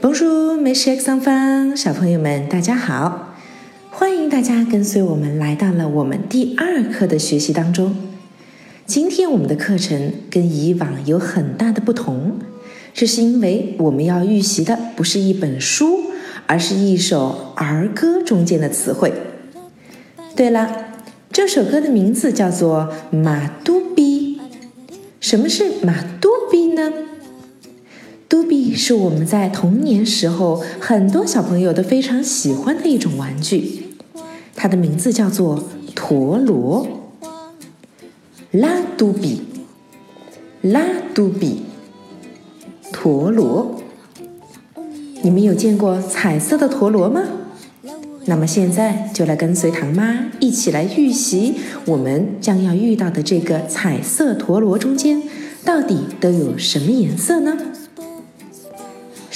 Bonjour, mes chers enfants，小朋友们，大家好！欢迎大家跟随我们来到了我们第二课的学习当中。今天我们的课程跟以往有很大的不同，这是因为我们要预习的不是一本书，而是一首儿歌中间的词汇。对了，这首歌的名字叫做《马都比》。什么是马都比呢？嘟比是我们在童年时候很多小朋友都非常喜欢的一种玩具，它的名字叫做陀螺。拉嘟比，拉嘟比，陀螺。你们有见过彩色的陀螺吗？那么现在就来跟随唐妈一起来预习我们将要遇到的这个彩色陀螺中间到底都有什么颜色呢？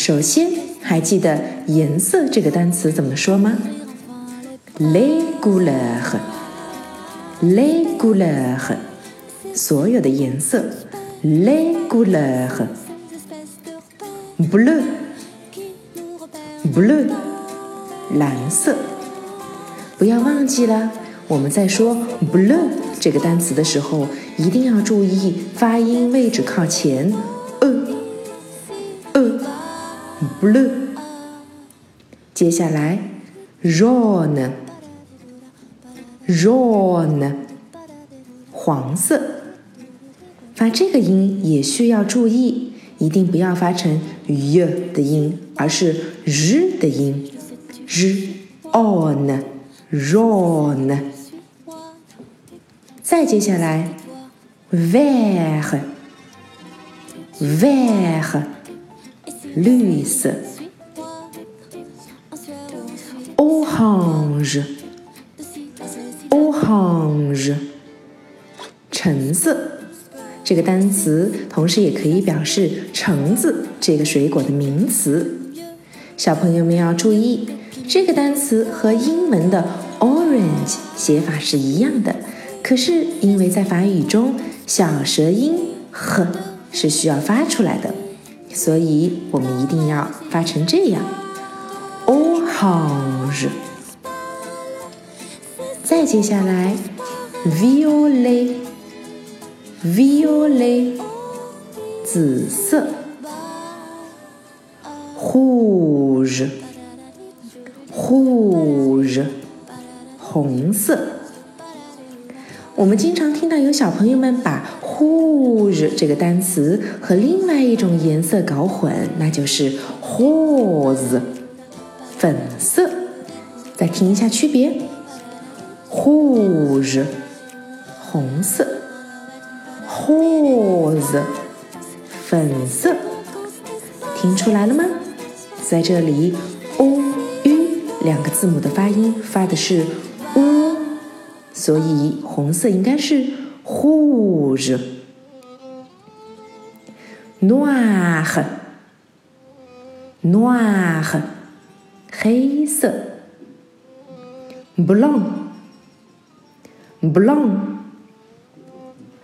首先，还记得颜色这个单词怎么说吗？les couleurs，les couleurs，所有的颜色，le couleur，blue，blue，蓝色。不要忘记了，我们在说 “blue” 这个单词的时候，一定要注意发音位置靠前。Blue，接下来，roun，roun，黄色，发这个音也需要注意，一定不要发成 y 的音，而是 z 的音，z on，roun，再接下来 v e r v e r。绿色，orange，orange，橙色。这个单词同时也可以表示橙子这个水果的名词。小朋友们要注意，这个单词和英文的 orange 写法是一样的，可是因为在法语中小舌音 h 是需要发出来的。所以我们一定要发成这样，orange。再接下来，violet，violet，紫色，rouge，rouge，红色。我们经常听到有小朋友们把 “whose” 这个单词和另外一种颜色搞混，那就是 “whose” 粉色。再听一下区别：whose 红色，whose 粉色。听出来了吗？在这里，o u 两个字母的发音发的是 u，所以红色应该是 rouge。noir，noir，黑色，blanc，blanc，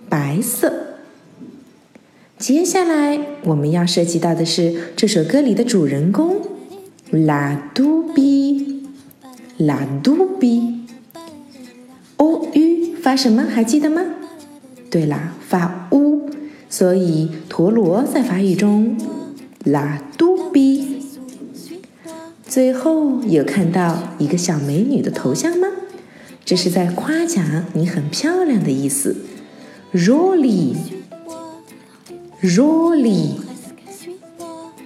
白色。接下来我们要涉及到的是这首歌里的主人公，la du bi，la du bi，o u 发什么？还记得吗？对啦，发 u。所以陀螺在法语中拉嘟比。最后有看到一个小美女的头像吗？这是在夸奖你很漂亮的意思。Rolly，Rolly。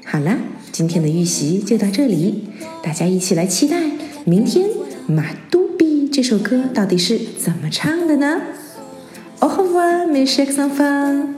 好啦，今天的预习就到这里，大家一起来期待明天马嘟这首歌到底是怎么唱的呢？Au revoir, mes chers enfants。